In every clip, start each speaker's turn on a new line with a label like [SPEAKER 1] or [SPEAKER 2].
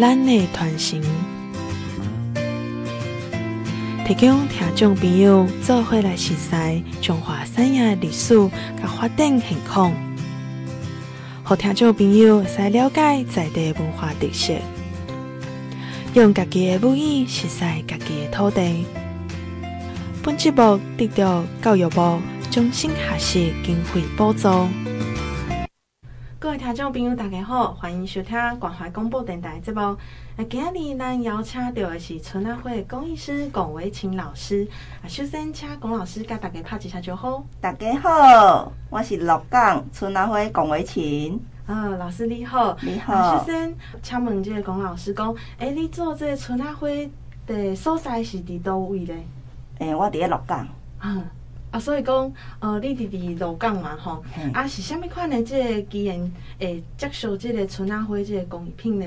[SPEAKER 1] 咱的传承，提供听众朋友做伙来熟悉中华产业历史甲发展情况，让听众朋友会使了解在地文化特色，用家己的母语熟悉家己的土地。本节目得到教育部终身学习经费补助。各位听众朋友，大家好，欢迎收听关怀广播电台节目。啊，今日咱邀请到的是春仔会公益师龚维琴老师。啊，首先请龚老师跟大家拍一下招呼。
[SPEAKER 2] 大家好，我是鹿港春仔会龚维琴。
[SPEAKER 1] 啊，老师你好，
[SPEAKER 2] 你好。
[SPEAKER 1] 首先请问这个龚老师讲，哎、欸，你做这个春仔会的所在是伫倒位咧？
[SPEAKER 2] 诶、欸，我伫咧鹿港。
[SPEAKER 1] 嗯。啊，所以讲，呃，你伫伫鹿港嘛，吼，啊，是虾米款的这个机缘会接受这个春仔会这个工艺品呢？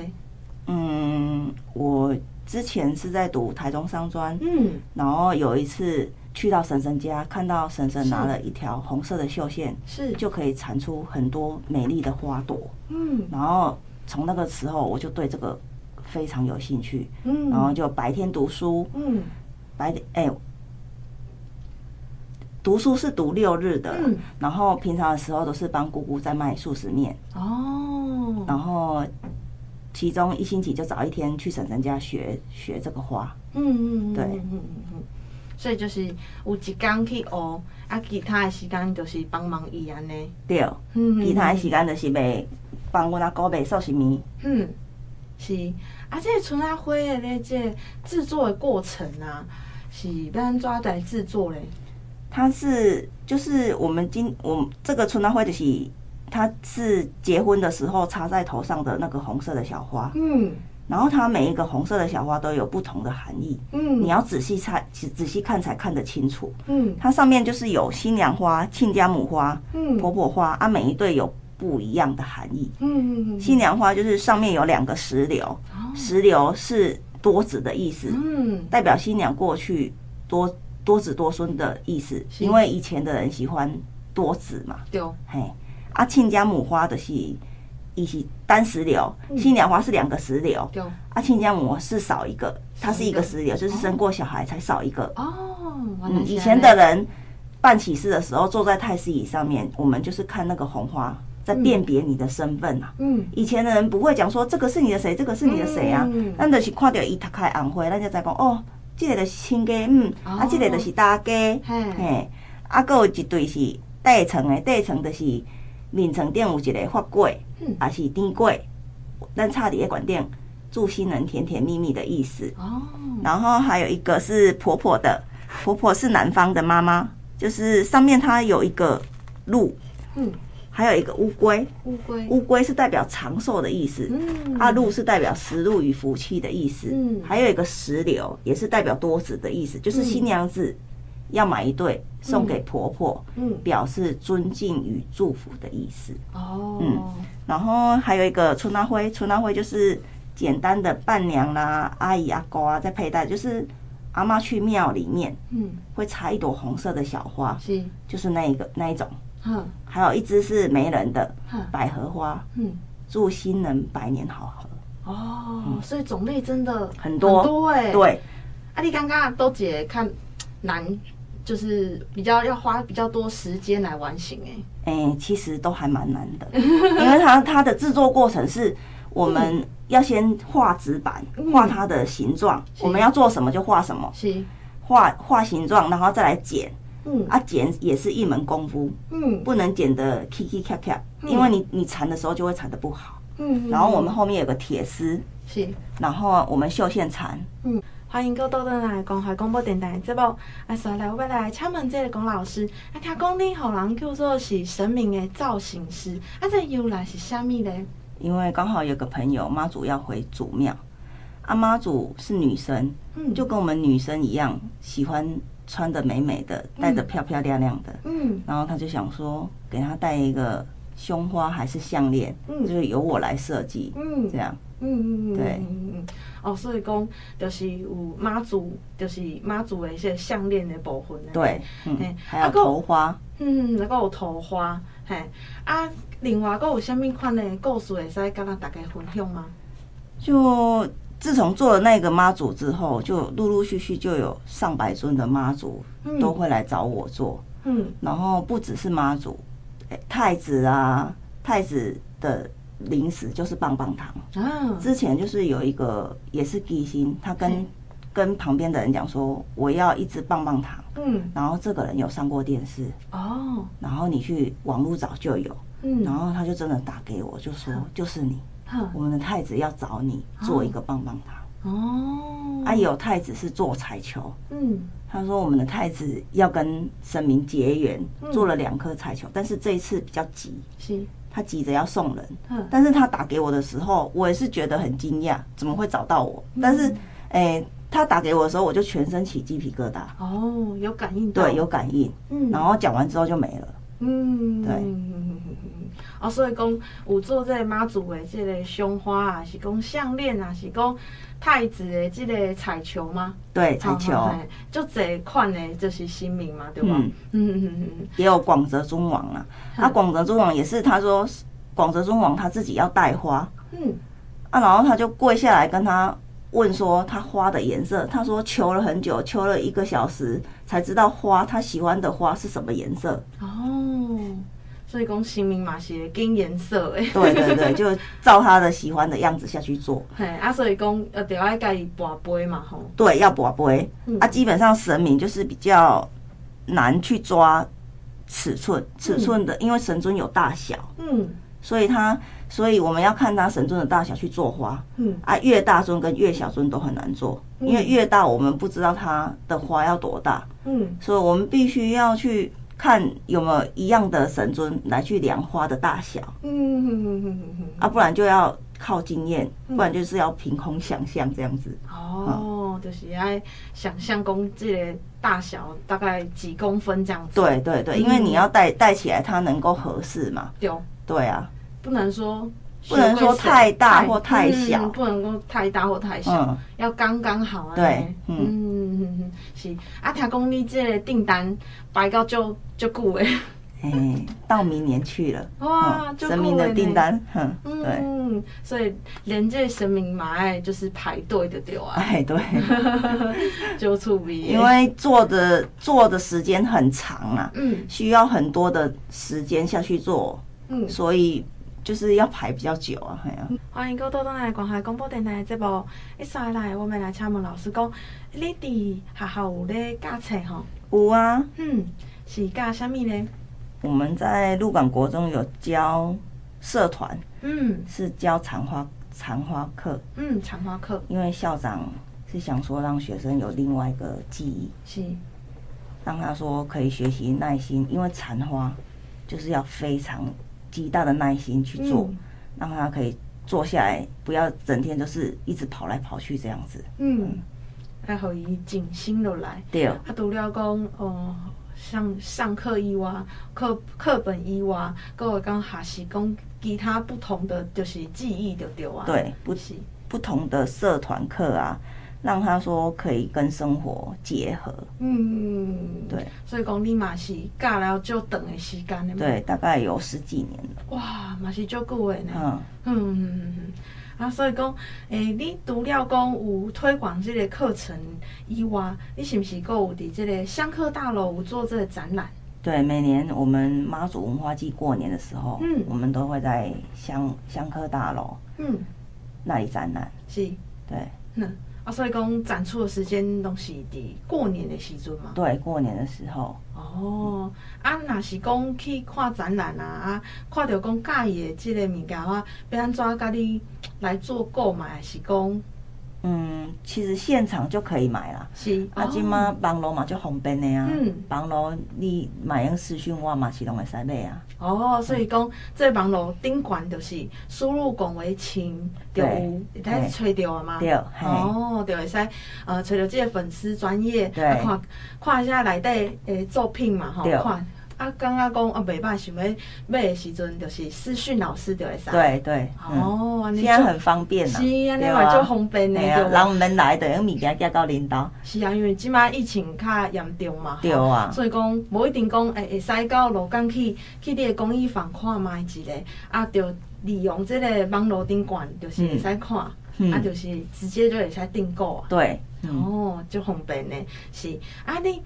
[SPEAKER 2] 嗯，我之前是在读台中商专，
[SPEAKER 1] 嗯，
[SPEAKER 2] 然后有一次去到婶婶家，看到婶婶拿了一条红色的绣线，
[SPEAKER 1] 是。
[SPEAKER 2] 就可以产出很多美丽的花朵，
[SPEAKER 1] 嗯，
[SPEAKER 2] 然后从那个时候我就对这个非常有兴趣，
[SPEAKER 1] 嗯，
[SPEAKER 2] 然后就白天读书，
[SPEAKER 1] 嗯，
[SPEAKER 2] 白天哎。欸读书是读六日的，
[SPEAKER 1] 嗯，
[SPEAKER 2] 然后平常的时候都是帮姑姑在卖素食面。
[SPEAKER 1] 哦，
[SPEAKER 2] 然后其中一星期就找一天去婶婶家学学这个花，
[SPEAKER 1] 嗯嗯
[SPEAKER 2] 对，
[SPEAKER 1] 嗯嗯嗯，所以就是有一天去学，啊，其他的时间就是帮忙伊安尼，
[SPEAKER 2] 对，
[SPEAKER 1] 嗯，
[SPEAKER 2] 其他的时间就是卖帮阮阿姑卖速食面，
[SPEAKER 1] 嗯，是，啊，这个春阿花的咧，这制作的过程啊，是要安怎来制作嘞？
[SPEAKER 2] 它是就是我们今我们这个春仔会的喜，它是结婚的时候插在头上的那个红色的小花，
[SPEAKER 1] 嗯，
[SPEAKER 2] 然后它每一个红色的小花都有不同的含义，
[SPEAKER 1] 嗯，
[SPEAKER 2] 你要仔细看，仔仔细看才看得清楚，
[SPEAKER 1] 嗯，
[SPEAKER 2] 它上面就是有新娘花、亲家母花、
[SPEAKER 1] 嗯，
[SPEAKER 2] 婆婆花啊，每一对有不一样的含义，
[SPEAKER 1] 嗯嗯，
[SPEAKER 2] 新娘花就是上面有两个石榴，石榴是多子的意思，
[SPEAKER 1] 嗯，
[SPEAKER 2] 代表新娘过去多。多子多孙的意思，因为以前的人喜欢多子嘛。
[SPEAKER 1] 对，
[SPEAKER 2] 嘿，啊，亲家母花的是，一是单石榴，新娘花是两个石榴。
[SPEAKER 1] 对，
[SPEAKER 2] 啊，亲家母是少一个，它是一个石榴，就是生过小孩才少一个。
[SPEAKER 1] 哦，
[SPEAKER 2] 嗯，以前的人办喜事的时候，坐在太师椅上面，我们就是看那个红花，在辨别你的身份啊。
[SPEAKER 1] 嗯，
[SPEAKER 2] 以前的人不会讲说这个是你的谁，这个是你的谁啊。那就是看到一打开红花，那就在讲哦。这个就是亲家，嗯，啊，这个就是大家，嘿，啊，还有一对是底层的，底层就是面层顶有一个发粿，啊是甜粿，咱插伫个管顶，祝新人甜甜蜜蜜的意思。
[SPEAKER 1] 哦，
[SPEAKER 2] 然后还有一个是婆婆的，婆婆是男方的妈妈，就是上面它有一个鹿，嗯。还有一个乌龟，
[SPEAKER 1] 乌龟，
[SPEAKER 2] 乌龟是代表长寿的意思。嗯，啊，鹿是代表食禄与福气的意思。嗯，还有一个石榴，也是代表多子的意思，就是新娘子要买一对送给婆婆，嗯，表示尊敬与祝福的意思。
[SPEAKER 1] 哦，
[SPEAKER 2] 嗯，然后还有一个春仔会，春仔会就是简单的伴娘啦、阿姨阿公啊在佩戴，就是阿妈去庙里面，嗯，会插一朵红色的小花，
[SPEAKER 1] 是，
[SPEAKER 2] 就是那一个那一种。
[SPEAKER 1] 嗯，
[SPEAKER 2] 还有一支是媒人的百合花，嗯，祝新人百年好合。
[SPEAKER 1] 哦，所以种类真的
[SPEAKER 2] 很多，
[SPEAKER 1] 多哎。
[SPEAKER 2] 对，
[SPEAKER 1] 啊，你刚刚都姐看难，就是比较要花比较多时间来完形哎。
[SPEAKER 2] 哎，其实都还蛮难的，因为它它的制作过程是，我们要先画纸板，画它的形状，我们要做什么就画什么，
[SPEAKER 1] 是。
[SPEAKER 2] 画画形状，然后再来剪。
[SPEAKER 1] 嗯，
[SPEAKER 2] 啊，剪也是一门功夫，嗯，不能剪得咔咔咔咔，因为你你缠的时候就会缠得不好，嗯，然后我们后面有个铁丝，
[SPEAKER 1] 是，
[SPEAKER 2] 然后我们绣线缠，
[SPEAKER 1] 嗯，欢迎各位来关怀广播电台节目，啊，所来未来敲门这个龚老师，啊，听讲你后人叫做是神明的造型师，啊，这由来是虾米呢？
[SPEAKER 2] 因为刚好有个朋友妈祖要回祖庙，啊，妈祖是女神，嗯，就跟我们女生一样喜欢。穿的美美的，戴的漂漂亮亮的，嗯，然后他就想说，给他戴一个胸花还是项链，嗯，就是由我来设计，嗯，这样，嗯嗯嗯，对，嗯。嗯，
[SPEAKER 1] 哦，所以讲就是有妈祖，就是妈祖的一些项链的部分，
[SPEAKER 2] 对，嗯，还有头花，
[SPEAKER 1] 嗯，那个有头花，嘿，啊，另外还有什么款的故事会使跟咱大家分享吗？
[SPEAKER 2] 就自从做了那个妈祖之后，就陆陆续续就有上百尊的妈祖都会来找我做。嗯，然后不只是妈祖，太子啊，太子的零食就是棒棒糖。啊。之前就是有一个也是吉星，他跟跟旁边的人讲说，我要一支棒棒糖。嗯，然后这个人有上过电视。哦，然后你去网络找就有。嗯，然后他就真的打给我，就说就是你，我们的太子要找你做一个棒棒糖。哦，啊，有太子是做彩球。嗯，他说我们的太子要跟神明结缘，做了两颗彩球，但是这一次比较急，是，他急着要送人。但是他打给我的时候，我也是觉得很惊讶，怎么会找到我？但是，哎，他打给我的时候，我就全身起鸡皮疙瘩。
[SPEAKER 1] 哦，有感应到。
[SPEAKER 2] 对，有感应。嗯，然后讲完之后就没了。嗯，对。
[SPEAKER 1] 哦，所以讲有做这个妈祖的这个胸花啊，是讲项链啊，是讲太子的这个彩球吗？
[SPEAKER 2] 对，彩球。
[SPEAKER 1] 就这款的，就是新名嘛，对吧？嗯
[SPEAKER 2] 嗯嗯嗯。也有广泽尊王啊，啊，广泽尊王也是，他说广泽尊王他自己要带花，嗯，啊，然后他就跪下来跟他问说他花的颜色，他说求了很久，求了一个小时才知道花他喜欢的花是什么颜色。哦。
[SPEAKER 1] 所以讲神明嘛是跟颜色诶，
[SPEAKER 2] 对对对，就照他的喜欢的样子下去做。
[SPEAKER 1] 嘿，啊，所以讲呃，得要盖跋杯嘛吼。
[SPEAKER 2] 对，要跋杯。嗯、啊，基本上神明就是比较难去抓尺寸，尺寸的，嗯、因为神尊有大小。嗯。所以他，所以我们要看他神尊的大小去做花。嗯。啊，越大尊跟越小尊都很难做，嗯、因为越大我们不知道它的花要多大。嗯。所以我们必须要去。看有没有一样的神尊来去量花的大小，嗯啊，不然就要靠经验，不然就是要凭空想象这样子。
[SPEAKER 1] 哦，就是爱想象公这个大小大概几公分这样子。
[SPEAKER 2] 对对对，因为你要戴戴起来它能够合适嘛。对，对啊，
[SPEAKER 1] 不能说。
[SPEAKER 2] 不能说太大或太小，
[SPEAKER 1] 不能够太大或太小，要刚刚好啊。
[SPEAKER 2] 对，
[SPEAKER 1] 嗯，是。啊，听讲你这个订单排到就就久诶。
[SPEAKER 2] 哎，到明年去了。哇，神明的订单，嗯，对。
[SPEAKER 1] 所以连这神明嘛，哎，就是排队的对啊。
[SPEAKER 2] 哎，对。
[SPEAKER 1] 就出名。
[SPEAKER 2] 因为做的做的时间很长啊，嗯，需要很多的时间下去做，嗯，所以。就是要排比较久啊，系啊！
[SPEAKER 1] 欢迎各位到咱来关海广播电台的节目。一上来，我们来请问老师讲，你伫学校有咧教册吼？
[SPEAKER 2] 有啊。
[SPEAKER 1] 嗯，是教什么呢？
[SPEAKER 2] 我们在鹿港国中有教社团，嗯，是教残花残花课。
[SPEAKER 1] 嗯，残花课。
[SPEAKER 2] 因为校长是想说让学生有另外一个记忆，是让他说可以学习耐心，因为残花就是要非常。极大的耐心去做，嗯、让他可以坐下来，不要整天都是一直跑来跑去这样子。嗯，
[SPEAKER 1] 还好以静心落来。
[SPEAKER 2] 对。
[SPEAKER 1] 啊，除了讲哦，上上课以外，课课本以外，各位讲学习讲其他不同的，就是记忆就对啊。
[SPEAKER 2] 对，不是不同的社团课啊。让他说可以跟生活结合，嗯，对，
[SPEAKER 1] 所以讲你嘛是教了就长的时间的，
[SPEAKER 2] 对，大概有十几年了。
[SPEAKER 1] 哇，嘛是足久的呢。嗯嗯啊，所以讲，诶、欸，你除了讲有推广这个课程以外，你是不是够有伫这个香客大楼有做这个展览？
[SPEAKER 2] 对，每年我们妈祖文化祭过年的时候，嗯，我们都会在香香客大楼，嗯，那里展览。是，对，嗯。
[SPEAKER 1] 啊，所以讲展出的时间拢是伫过年的时阵嘛。
[SPEAKER 2] 对，过年的时候。
[SPEAKER 1] 哦，啊，若是讲去看展览啊，啊，看到讲喜欢的即个物件啊，要安怎甲你来做购买，还是讲？
[SPEAKER 2] 嗯，其实现场就可以买啦。是，啊，今嘛网络嘛就方便的啊。嗯，网络你买用私讯我嘛是拢会使买啊。
[SPEAKER 1] 哦，所以讲这网络顶悬就是输入广为清，就有会使找到啊嘛。对，哦，就会使呃找到这个粉丝专业，看看一下内底诶作品嘛，吼，看。啊，刚刚讲啊，袂歹，想要买的时阵，就是私讯老师就会使。
[SPEAKER 2] 对对。哦，现在很方便啦。
[SPEAKER 1] 是啊，你话就方便呢。
[SPEAKER 2] 人唔免来，就用物件寄到恁兜。
[SPEAKER 1] 是啊，因为即摆疫情较严重嘛。
[SPEAKER 2] 对啊。
[SPEAKER 1] 所以讲，无一定讲，诶，会使到罗岗去去你的公益房看卖一个，啊，就利用这个网络顶悬，就是会使看。嗯、啊，就是直接就会使订购啊。
[SPEAKER 2] 对，
[SPEAKER 1] 嗯、哦，就方便呢。是啊，你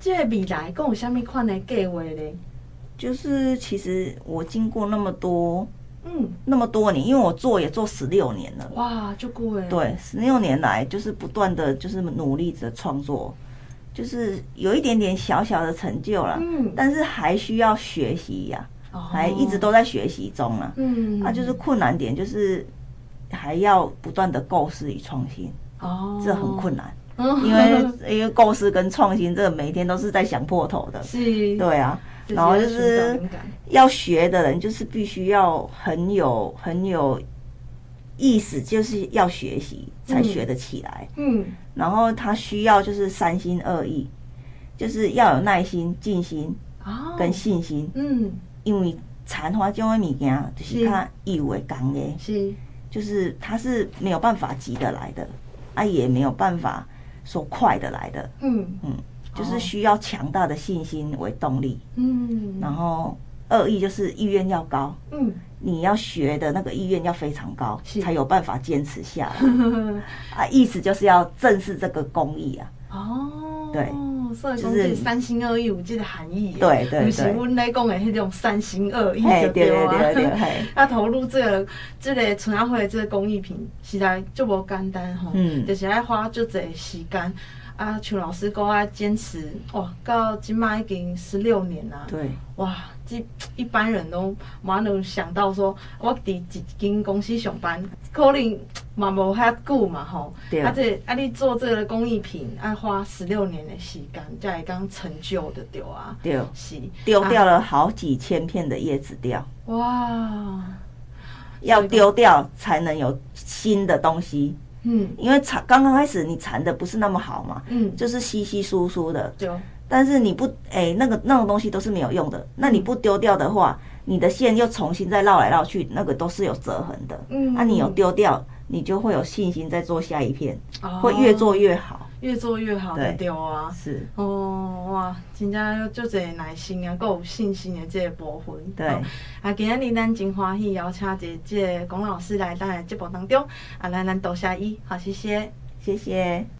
[SPEAKER 1] 这个未来讲有啥物款的计划咧？
[SPEAKER 2] 就是其实我经过那么多，嗯，那么多年，因为我做也做十六年了。
[SPEAKER 1] 哇，就过哎。
[SPEAKER 2] 对，十六年来就是不断的就是努力的创作，就是有一点点小小的成就了。嗯，但是还需要学习呀、啊，还一直都在学习中啊。嗯，那就是困难点就是还要不断的构思与创新。哦，这很困难，因为因为构思跟创新，这个每天都是在想破头的。是，对啊。然后就是要学的人，就是必须要很有很有意思，就是要学习才学得起来。嗯，然后他需要就是三心二意，就是要有耐心、静心跟信心。嗯，因为禅花这种物件就是他意为刚的，是就是他是没有办法急得来的，啊，也没有办法说快的来的。嗯嗯。就是需要强大的信心为动力，嗯，然后二意就是意愿要高，嗯，你要学的那个意愿要非常高，才有办法坚持下来。啊，意思就是要正视这个公益啊。哦，对，
[SPEAKER 1] 所以就是三心二意有这个含义。
[SPEAKER 2] 对对对，
[SPEAKER 1] 不是我们来讲的迄种三心二意就对啊。对对对，要 投入这个这个春阿会这个工艺品，实在就无简单吼，嗯，就是爱花足侪时间。啊，像老师讲啊，坚持哇，到今嘛已经十六年了。对，哇，这一般人都没能想到说，我伫一间公司上班，可能嘛无遐久嘛吼。对。啊，这啊，你做这个工艺品，要花十六年的时间，才会刚成就的对啊。对。是。
[SPEAKER 2] 丢掉了好几千片的叶子掉。
[SPEAKER 1] 啊、哇。
[SPEAKER 2] 要丢掉才能有新的东西。嗯，因为缠刚刚开始你缠的不是那么好嘛，嗯，就是稀稀疏疏的，对。但是你不哎、欸，那个那种东西都是没有用的。那你不丢掉的话，你的线又重新再绕来绕去，那个都是有折痕的。嗯，那、啊、你有丢掉，你就会有信心再做下一片，哦、会越做越好。
[SPEAKER 1] 越做越好的对啊，是哦哇，真正就这耐心啊，够有信心的这个部分。对，啊，今日咱真欢喜邀请这这龚老师来咱的节目当中，啊，来咱多谢伊，好，谢谢，
[SPEAKER 2] 谢谢。